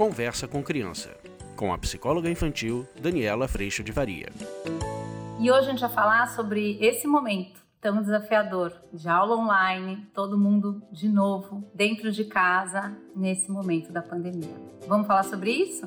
Conversa com Criança, com a psicóloga infantil Daniela Freixo de Varia. E hoje a gente vai falar sobre esse momento tão desafiador de aula online, todo mundo de novo dentro de casa nesse momento da pandemia. Vamos falar sobre isso?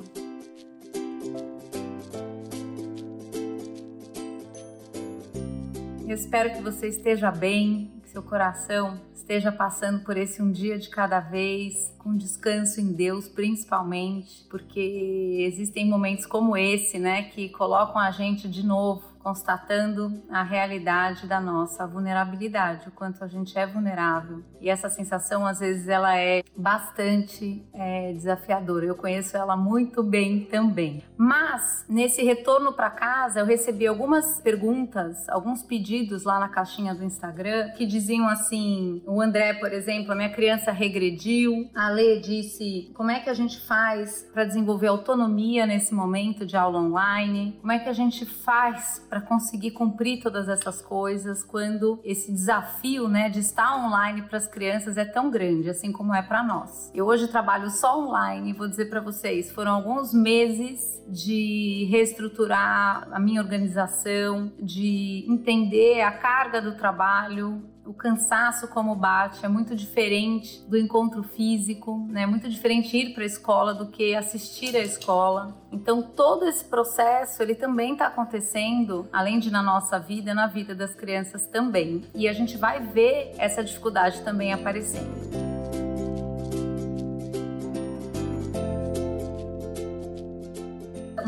Eu espero que você esteja bem, que seu coração esteja passando por esse um dia de cada vez, com descanso em Deus, principalmente, porque existem momentos como esse, né, que colocam a gente de novo constatando a realidade da nossa vulnerabilidade, o quanto a gente é vulnerável. E essa sensação, às vezes, ela é bastante é, desafiadora. Eu conheço ela muito bem também. Mas, nesse retorno para casa, eu recebi algumas perguntas, alguns pedidos lá na caixinha do Instagram que diziam assim: o André, por exemplo, a minha criança regrediu. A Lê disse: como é que a gente faz para desenvolver autonomia nesse momento de aula online? Como é que a gente faz para conseguir cumprir todas essas coisas quando esse desafio, né, de estar online para as crianças é tão grande, assim como é para nós. Eu hoje trabalho só online, vou dizer para vocês, foram alguns meses de reestruturar a minha organização, de entender a carga do trabalho, o cansaço como bate é muito diferente do encontro físico, né? É muito diferente ir para a escola do que assistir à escola. Então todo esse processo ele também está acontecendo, além de na nossa vida, na vida das crianças também. E a gente vai ver essa dificuldade também aparecendo.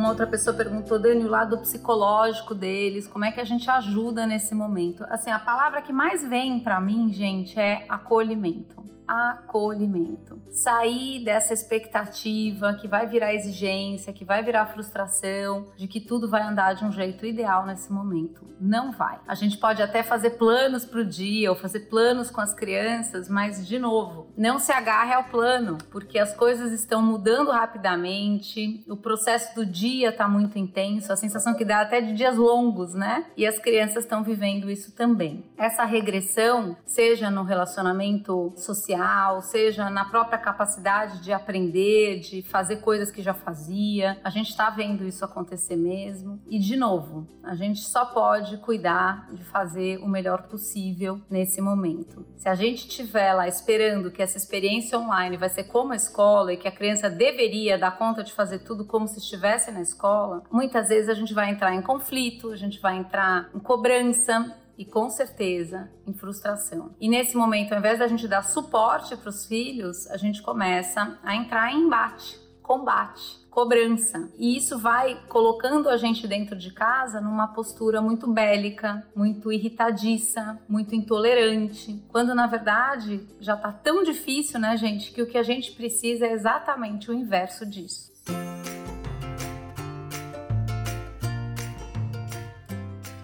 Uma outra pessoa perguntou, Dani, o lado psicológico deles, como é que a gente ajuda nesse momento? Assim, a palavra que mais vem para mim, gente, é acolhimento acolhimento. Sair dessa expectativa que vai virar exigência, que vai virar frustração, de que tudo vai andar de um jeito ideal nesse momento. Não vai. A gente pode até fazer planos para o dia ou fazer planos com as crianças, mas, de novo, não se agarre ao plano, porque as coisas estão mudando rapidamente, o processo do dia está muito intenso, a sensação que dá até de dias longos, né? E as crianças estão vivendo isso também. Essa regressão, seja no relacionamento social, social, seja na própria capacidade de aprender, de fazer coisas que já fazia. A gente está vendo isso acontecer mesmo. E, de novo, a gente só pode cuidar de fazer o melhor possível nesse momento. Se a gente estiver lá esperando que essa experiência online vai ser como a escola e que a criança deveria dar conta de fazer tudo como se estivesse na escola, muitas vezes a gente vai entrar em conflito, a gente vai entrar em cobrança e com certeza em frustração. E nesse momento, ao invés da gente dar suporte para os filhos, a gente começa a entrar em embate, combate, cobrança. E isso vai colocando a gente dentro de casa numa postura muito bélica, muito irritadiça, muito intolerante, quando na verdade já tá tão difícil, né, gente, que o que a gente precisa é exatamente o inverso disso.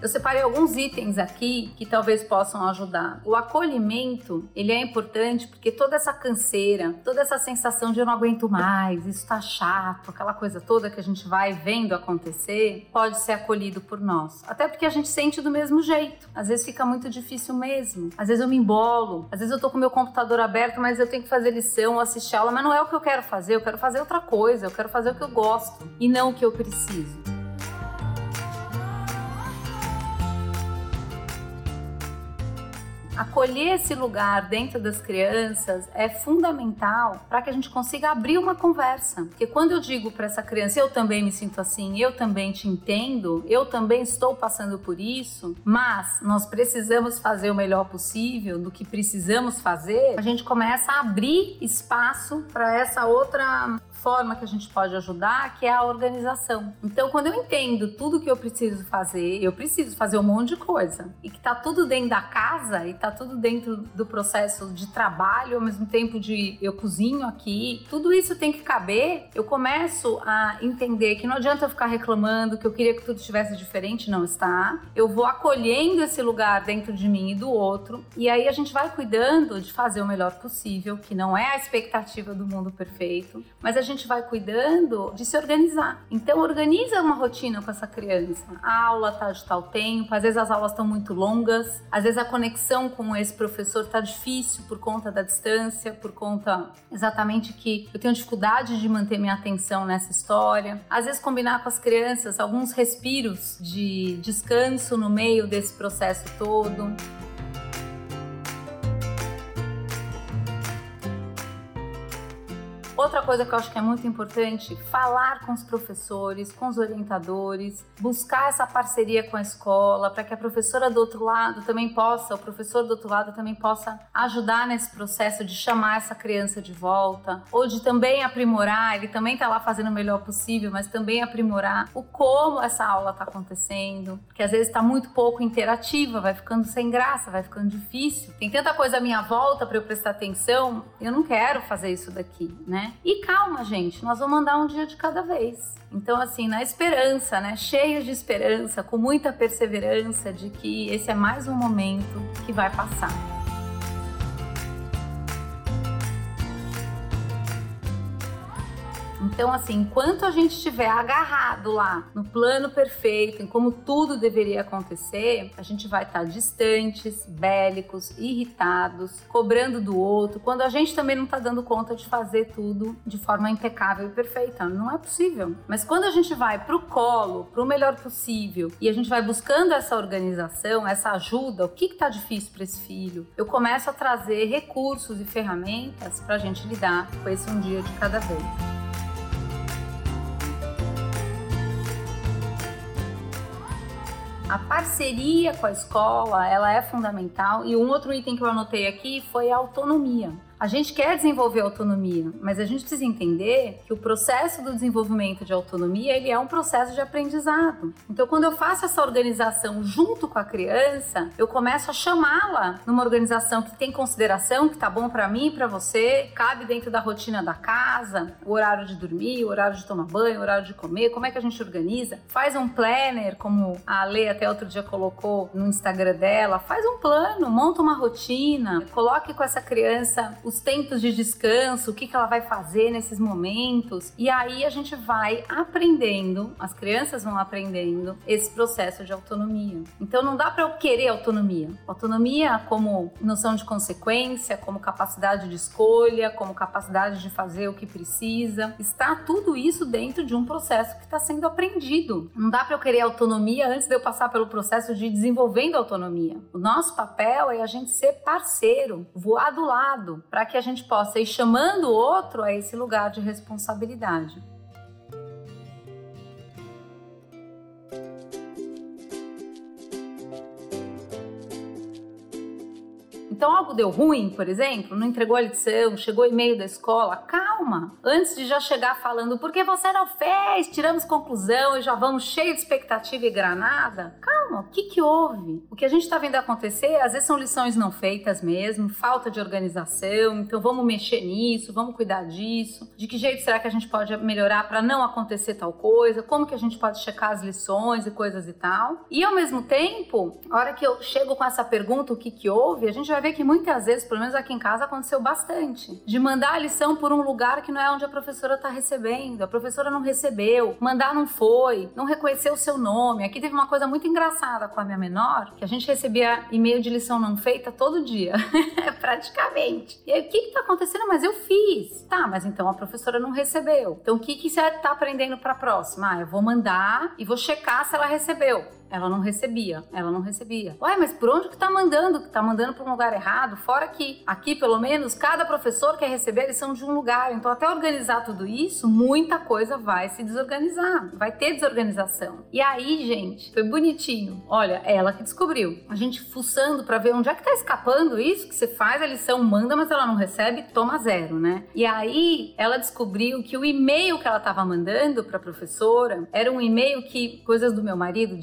Eu separei alguns itens aqui que talvez possam ajudar. O acolhimento, ele é importante porque toda essa canseira, toda essa sensação de eu não aguento mais, isso tá chato, aquela coisa toda que a gente vai vendo acontecer, pode ser acolhido por nós. Até porque a gente sente do mesmo jeito. Às vezes fica muito difícil mesmo. Às vezes eu me embolo, às vezes eu tô com meu computador aberto, mas eu tenho que fazer lição, assistir aula, mas não é o que eu quero fazer, eu quero fazer outra coisa, eu quero fazer o que eu gosto e não o que eu preciso. Acolher esse lugar dentro das crianças é fundamental para que a gente consiga abrir uma conversa. Porque quando eu digo para essa criança, eu também me sinto assim, eu também te entendo, eu também estou passando por isso, mas nós precisamos fazer o melhor possível do que precisamos fazer, a gente começa a abrir espaço para essa outra forma que a gente pode ajudar, que é a organização. Então, quando eu entendo tudo que eu preciso fazer, eu preciso fazer um monte de coisa e que tá tudo dentro da casa e tá tudo dentro do processo de trabalho, ao mesmo tempo de eu cozinho aqui, tudo isso tem que caber. Eu começo a entender que não adianta eu ficar reclamando que eu queria que tudo estivesse diferente, não está. Eu vou acolhendo esse lugar dentro de mim e do outro, e aí a gente vai cuidando de fazer o melhor possível, que não é a expectativa do mundo perfeito, mas a gente gente vai cuidando de se organizar. Então, organiza uma rotina com essa criança. A aula tá de tal tempo, às vezes as aulas estão muito longas, às vezes a conexão com esse professor tá difícil por conta da distância, por conta exatamente que eu tenho dificuldade de manter minha atenção nessa história. Às vezes, combinar com as crianças alguns respiros de descanso no meio desse processo todo. Outra coisa que eu acho que é muito importante, falar com os professores, com os orientadores, buscar essa parceria com a escola, para que a professora do outro lado também possa, o professor do outro lado também possa ajudar nesse processo de chamar essa criança de volta, ou de também aprimorar, ele também está lá fazendo o melhor possível, mas também aprimorar o como essa aula está acontecendo, que às vezes está muito pouco interativa, vai ficando sem graça, vai ficando difícil. Tem tanta coisa à minha volta para eu prestar atenção, eu não quero fazer isso daqui, né? E calma, gente, nós vamos andar um dia de cada vez. Então, assim, na esperança, né? Cheios de esperança, com muita perseverança de que esse é mais um momento que vai passar. Então, assim, enquanto a gente estiver agarrado lá no plano perfeito, em como tudo deveria acontecer, a gente vai estar distantes, bélicos, irritados, cobrando do outro, quando a gente também não está dando conta de fazer tudo de forma impecável e perfeita. Não é possível. Mas quando a gente vai para o colo, para o melhor possível, e a gente vai buscando essa organização, essa ajuda, o que está difícil para esse filho, eu começo a trazer recursos e ferramentas para a gente lidar com esse um dia de cada vez. A parceria com a escola, ela é fundamental. E um outro item que eu anotei aqui foi a autonomia. A gente quer desenvolver autonomia, mas a gente precisa entender que o processo do desenvolvimento de autonomia ele é um processo de aprendizado. Então, quando eu faço essa organização junto com a criança, eu começo a chamá-la numa organização que tem consideração, que tá bom para mim e para você, cabe dentro da rotina da casa, o horário de dormir, o horário de tomar banho, o horário de comer, como é que a gente organiza? Faz um planner, como a Lê até outro dia colocou no Instagram dela, faz um plano, monta uma rotina, coloque com essa criança os tempos de descanso, o que, que ela vai fazer nesses momentos. E aí a gente vai aprendendo, as crianças vão aprendendo esse processo de autonomia. Então não dá para eu querer autonomia. Autonomia como noção de consequência, como capacidade de escolha, como capacidade de fazer o que precisa. Está tudo isso dentro de um processo que está sendo aprendido. Não dá para eu querer autonomia antes de eu passar pelo processo de desenvolvendo autonomia. O nosso papel é a gente ser parceiro, voar do lado, para para que a gente possa ir chamando o outro a esse lugar de responsabilidade. Então algo deu ruim, por exemplo, não entregou a lição, chegou e-mail da escola, calma. Antes de já chegar falando porque você não fez, tiramos conclusão e já vamos cheio de expectativa e granada. Calma, o que que houve? O que a gente está vendo acontecer, às vezes são lições não feitas mesmo, falta de organização, então vamos mexer nisso, vamos cuidar disso. De que jeito será que a gente pode melhorar para não acontecer tal coisa? Como que a gente pode checar as lições e coisas e tal? E ao mesmo tempo, a hora que eu chego com essa pergunta, o que que houve, a gente vai ver que muitas vezes, pelo menos aqui em casa, aconteceu bastante. De mandar a lição por um lugar que não é onde a professora está recebendo. A professora não recebeu, mandar não foi, não reconheceu o seu nome. Aqui teve uma coisa muito engraçada com a minha menor, que a gente recebia e-mail de lição não feita todo dia, praticamente. E aí, o que está acontecendo? Mas eu fiz. Tá, mas então a professora não recebeu. Então, o que, que você está aprendendo para a próxima? Ah, eu vou mandar e vou checar se ela recebeu. Ela não recebia, ela não recebia. Ué, mas por onde que tá mandando? Que tá mandando para um lugar errado? Fora que aqui, pelo menos, cada professor quer receber a lição de um lugar. Então, até organizar tudo isso, muita coisa vai se desorganizar. Vai ter desorganização. E aí, gente, foi bonitinho. Olha, ela que descobriu. A gente fuçando para ver onde é que tá escapando isso, que você faz a lição, manda, mas ela não recebe, toma zero, né? E aí, ela descobriu que o e-mail que ela tava mandando para professora era um e-mail que coisas do meu marido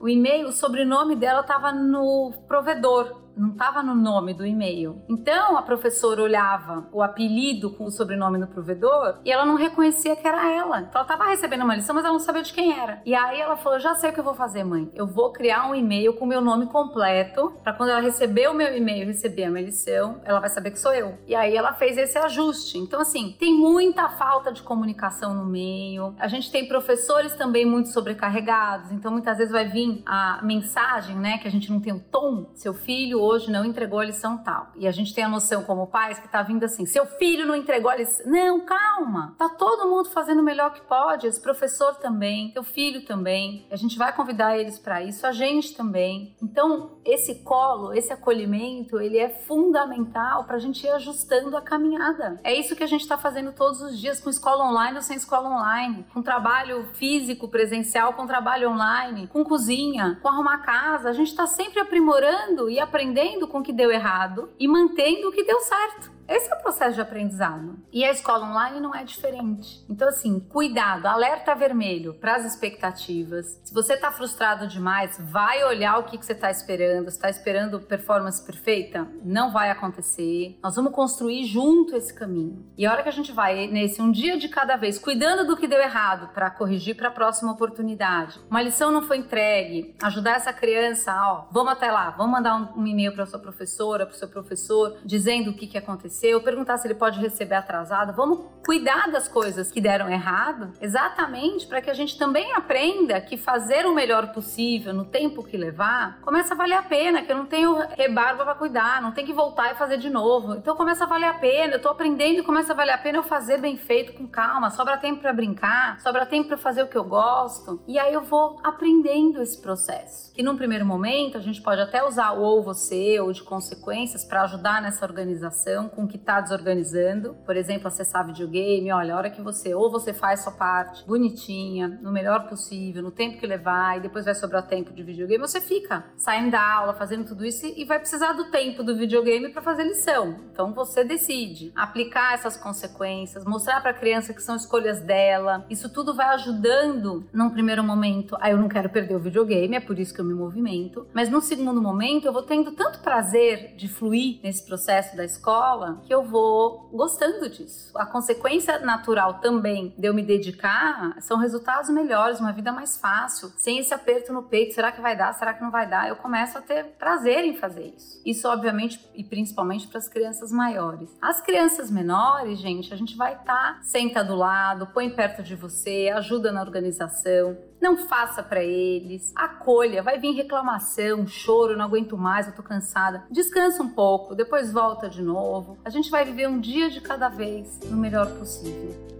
o e-mail, o sobrenome dela estava no provedor não estava no nome do e-mail. Então a professora olhava o apelido com o sobrenome do provedor e ela não reconhecia que era ela. Então ela estava recebendo uma lição, mas ela não sabia de quem era. E aí ela falou: Já sei o que eu vou fazer, mãe. Eu vou criar um e-mail com o meu nome completo para quando ela receber o meu e-mail receber a minha lição, ela vai saber que sou eu. E aí ela fez esse ajuste. Então, assim, tem muita falta de comunicação no meio. A gente tem professores também muito sobrecarregados. Então, muitas vezes vai vir a mensagem, né, que a gente não tem o tom. Seu filho hoje não entregou a lição tal. E a gente tem a noção como pais que tá vindo assim: seu filho não entregou a lição. Não, calma. Tá todo mundo fazendo o melhor que pode. Esse professor também, teu filho também. A gente vai convidar eles para isso, a gente também. Então, esse colo, esse acolhimento, ele é fundamental para a gente ir ajustando a caminhada. É isso que a gente está fazendo todos os dias com escola online ou sem escola online, com trabalho físico, presencial, com trabalho online, com cozinha, com arrumar casa. A gente está sempre aprimorando e aprendendo com o que deu errado e mantendo o que deu certo. Esse é o processo de aprendizado. E a escola online não é diferente. Então, assim, cuidado, alerta vermelho para as expectativas. Se você está frustrado demais, vai olhar o que, que você está esperando. Está esperando performance perfeita? Não vai acontecer. Nós vamos construir junto esse caminho. E a hora que a gente vai nesse um dia de cada vez, cuidando do que deu errado para corrigir para a próxima oportunidade. Uma lição não foi entregue, ajudar essa criança, ó, vamos até lá, vamos mandar um, um e-mail para sua professora, para o seu professor, dizendo o que, que aconteceu aconteceu, perguntar se ele pode receber atrasado. Vamos cuidar das coisas que deram errado, exatamente para que a gente também aprenda que fazer o melhor possível no tempo que levar começa a valer a pena, que eu não tenho rebarba para cuidar, não tem que voltar e fazer de novo. Então começa a valer a pena, eu tô aprendendo e começa a valer a pena eu fazer bem feito, com calma, sobra tempo para brincar, sobra tempo para fazer o que eu gosto. E aí eu vou aprendendo esse processo. E num primeiro momento a gente pode até usar o ou você ou de consequências para ajudar nessa organização com que está desorganizando. Por exemplo, acessar videogame, olha, a hora que você ou você faz sua parte bonitinha, no melhor possível, no tempo que levar, e depois vai sobrar tempo de videogame, você fica saindo da aula, fazendo tudo isso e vai precisar do tempo do videogame para fazer lição. Então você decide aplicar essas consequências, mostrar para a criança que são escolhas dela. Isso tudo vai ajudando num primeiro momento. Ah, eu não quero perder o videogame, é por isso que eu me movimento. Mas no segundo momento, eu vou tendo tanto prazer de fluir nesse processo da escola que eu vou gostando disso. A consequência natural também de eu me dedicar são resultados melhores, uma vida mais fácil, sem esse aperto no peito. Será que vai dar? Será que não vai dar? Eu começo a ter prazer em fazer isso. Isso, obviamente, e principalmente para as crianças maiores. As crianças menores, gente, a gente vai estar, tá, senta do lado, põe perto de você, ajuda na organização, não faça para eles, acolha, vai vir reclamação, choro, não aguento mais, eu tô cansada. Descansa um pouco, depois volta de novo. A gente vai viver um dia de cada vez no melhor possível.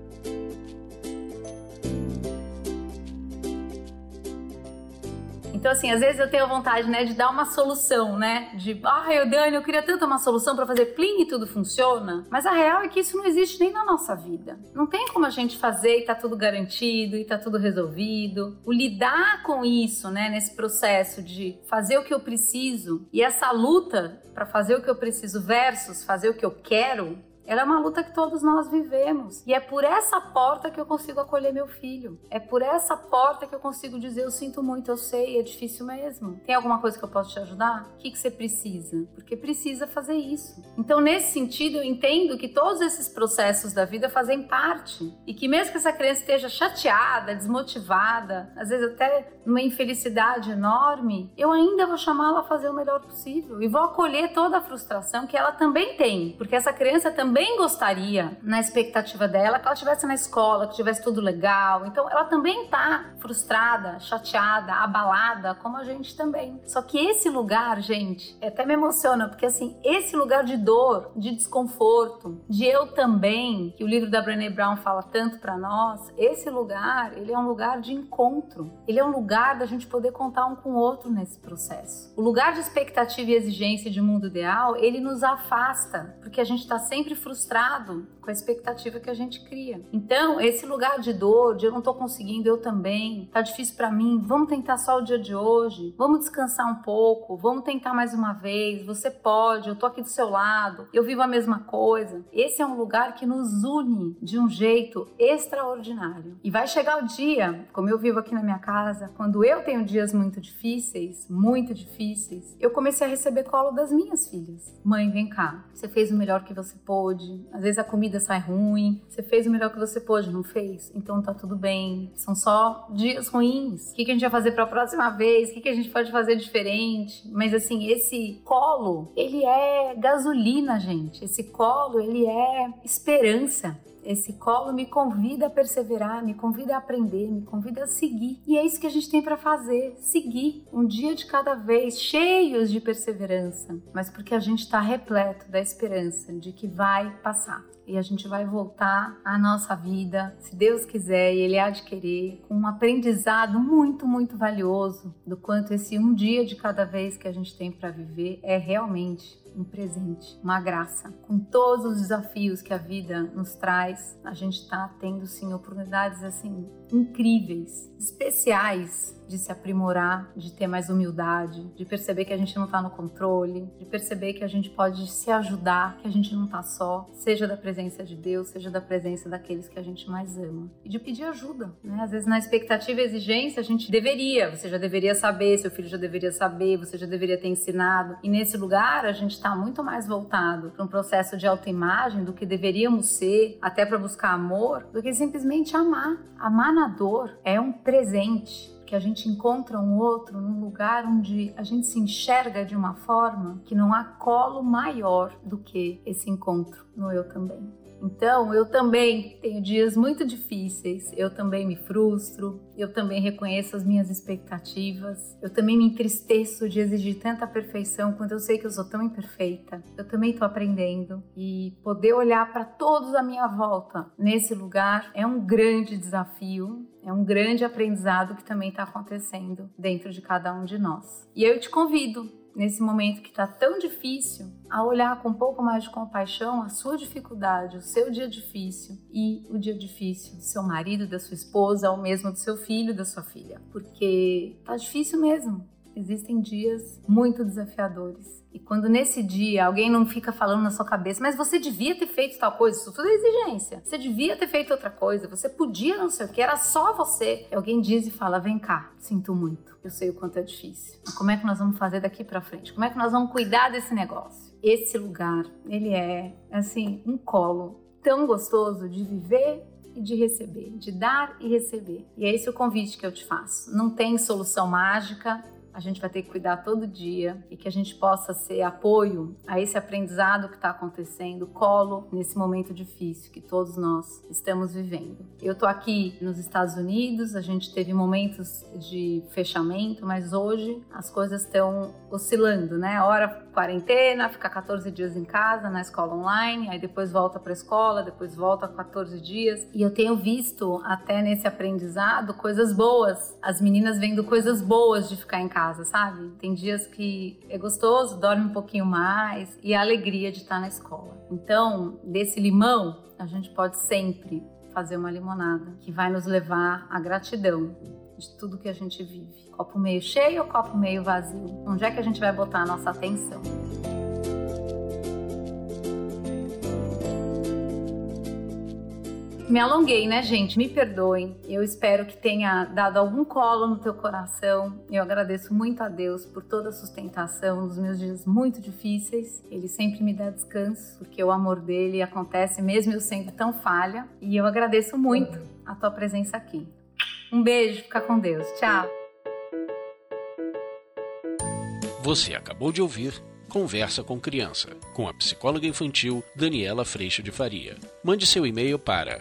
Então, assim, às vezes eu tenho vontade, né, de dar uma solução, né? De, ah, Dani, eu queria tanto uma solução para fazer plim e tudo funciona. Mas a real é que isso não existe nem na nossa vida. Não tem como a gente fazer e tá tudo garantido e tá tudo resolvido. O lidar com isso, né, nesse processo de fazer o que eu preciso e essa luta para fazer o que eu preciso versus fazer o que eu quero, ela é uma luta que todos nós vivemos. E é por essa porta que eu consigo acolher meu filho. É por essa porta que eu consigo dizer: eu sinto muito, eu sei, é difícil mesmo. Tem alguma coisa que eu posso te ajudar? O que, que você precisa? Porque precisa fazer isso. Então, nesse sentido, eu entendo que todos esses processos da vida fazem parte. E que mesmo que essa criança esteja chateada, desmotivada, às vezes até numa infelicidade enorme, eu ainda vou chamá-la a fazer o melhor possível. E vou acolher toda a frustração que ela também tem. Porque essa criança também também gostaria, na expectativa dela, que ela estivesse na escola, que tivesse tudo legal. Então, ela também está frustrada, chateada, abalada, como a gente também. Só que esse lugar, gente, até me emociona, porque assim, esse lugar de dor, de desconforto, de eu também, que o livro da Brené Brown fala tanto para nós, esse lugar, ele é um lugar de encontro. Ele é um lugar da gente poder contar um com o outro nesse processo. O lugar de expectativa e exigência de mundo ideal, ele nos afasta, porque a gente está sempre frustrado com a expectativa que a gente cria. Então, esse lugar de dor, de eu não tô conseguindo, eu também, tá difícil para mim, vamos tentar só o dia de hoje, vamos descansar um pouco, vamos tentar mais uma vez, você pode, eu tô aqui do seu lado, eu vivo a mesma coisa. Esse é um lugar que nos une de um jeito extraordinário. E vai chegar o dia, como eu vivo aqui na minha casa, quando eu tenho dias muito difíceis, muito difíceis, eu comecei a receber colo das minhas filhas. Mãe, vem cá, você fez o melhor que você pôde, às vezes a comida sai ruim, você fez o melhor que você pôde, não fez? Então tá tudo bem. São só dias ruins. O que, a gente vai fazer para a próxima vez? O que a gente pode fazer diferente? Mas assim, esse colo, ele é gasolina, gente. Esse colo, ele é esperança. Esse colo me convida a perseverar, me convida a aprender, me convida a seguir. E é isso que a gente tem para fazer: seguir um dia de cada vez, cheios de perseverança, mas porque a gente está repleto da esperança de que vai passar e a gente vai voltar à nossa vida, se Deus quiser e Ele há de querer, com um aprendizado muito, muito valioso do quanto esse um dia de cada vez que a gente tem para viver é realmente um presente, uma graça. Com todos os desafios que a vida nos traz, a gente está tendo sim oportunidades assim incríveis, especiais de se aprimorar, de ter mais humildade, de perceber que a gente não está no controle, de perceber que a gente pode se ajudar, que a gente não está só, seja da presença de Deus, seja da presença daqueles que a gente mais ama. E de pedir ajuda, né? Às vezes na expectativa e exigência a gente deveria, você já deveria saber, seu filho já deveria saber, você já deveria ter ensinado. E nesse lugar a gente está muito mais voltado para um processo de autoimagem do que deveríamos ser, até para buscar amor, do que simplesmente amar. Amar na dor é um presente que a gente encontra um outro num lugar onde a gente se enxerga de uma forma que não há colo maior do que esse encontro no eu também. Então, eu também tenho dias muito difíceis, eu também me frustro, eu também reconheço as minhas expectativas, eu também me entristeço de exigir tanta perfeição quando eu sei que eu sou tão imperfeita. Eu também estou aprendendo e poder olhar para todos à minha volta nesse lugar é um grande desafio, é um grande aprendizado que também está acontecendo dentro de cada um de nós. E eu te convido nesse momento que está tão difícil, a olhar com um pouco mais de compaixão a sua dificuldade, o seu dia difícil e o dia difícil do seu marido, da sua esposa, ou mesmo do seu filho, da sua filha, porque tá difícil mesmo. Existem dias muito desafiadores. E quando nesse dia alguém não fica falando na sua cabeça, mas você devia ter feito tal coisa, isso tudo é exigência. Você devia ter feito outra coisa, você podia não sei o que, era só você. E alguém diz e fala: vem cá, sinto muito. Eu sei o quanto é difícil. Mas como é que nós vamos fazer daqui para frente? Como é que nós vamos cuidar desse negócio? Esse lugar, ele é assim, um colo tão gostoso de viver e de receber, de dar e receber. E é esse o convite que eu te faço. Não tem solução mágica, a gente vai ter que cuidar todo dia e que a gente possa ser apoio a esse aprendizado que está acontecendo, colo nesse momento difícil que todos nós estamos vivendo. Eu estou aqui nos Estados Unidos, a gente teve momentos de fechamento, mas hoje as coisas estão oscilando, né? Hora quarentena, fica 14 dias em casa na escola online, aí depois volta para a escola, depois volta 14 dias. E eu tenho visto até nesse aprendizado coisas boas, as meninas vendo coisas boas de ficar em casa casa, sabe? Tem dias que é gostoso, dorme um pouquinho mais e a alegria de estar na escola. Então, desse limão, a gente pode sempre fazer uma limonada que vai nos levar à gratidão de tudo que a gente vive. Copo meio cheio ou copo meio vazio? Onde é que a gente vai botar a nossa atenção? Me alonguei, né, gente? Me perdoem. Eu espero que tenha dado algum colo no teu coração. Eu agradeço muito a Deus por toda a sustentação nos meus dias muito difíceis. Ele sempre me dá descanso, porque o amor dele acontece mesmo eu sendo tão falha. E eu agradeço muito a tua presença aqui. Um beijo, fica com Deus. Tchau. Você acabou de ouvir Conversa com Criança, com a psicóloga infantil Daniela Freixo de Faria. Mande seu e-mail para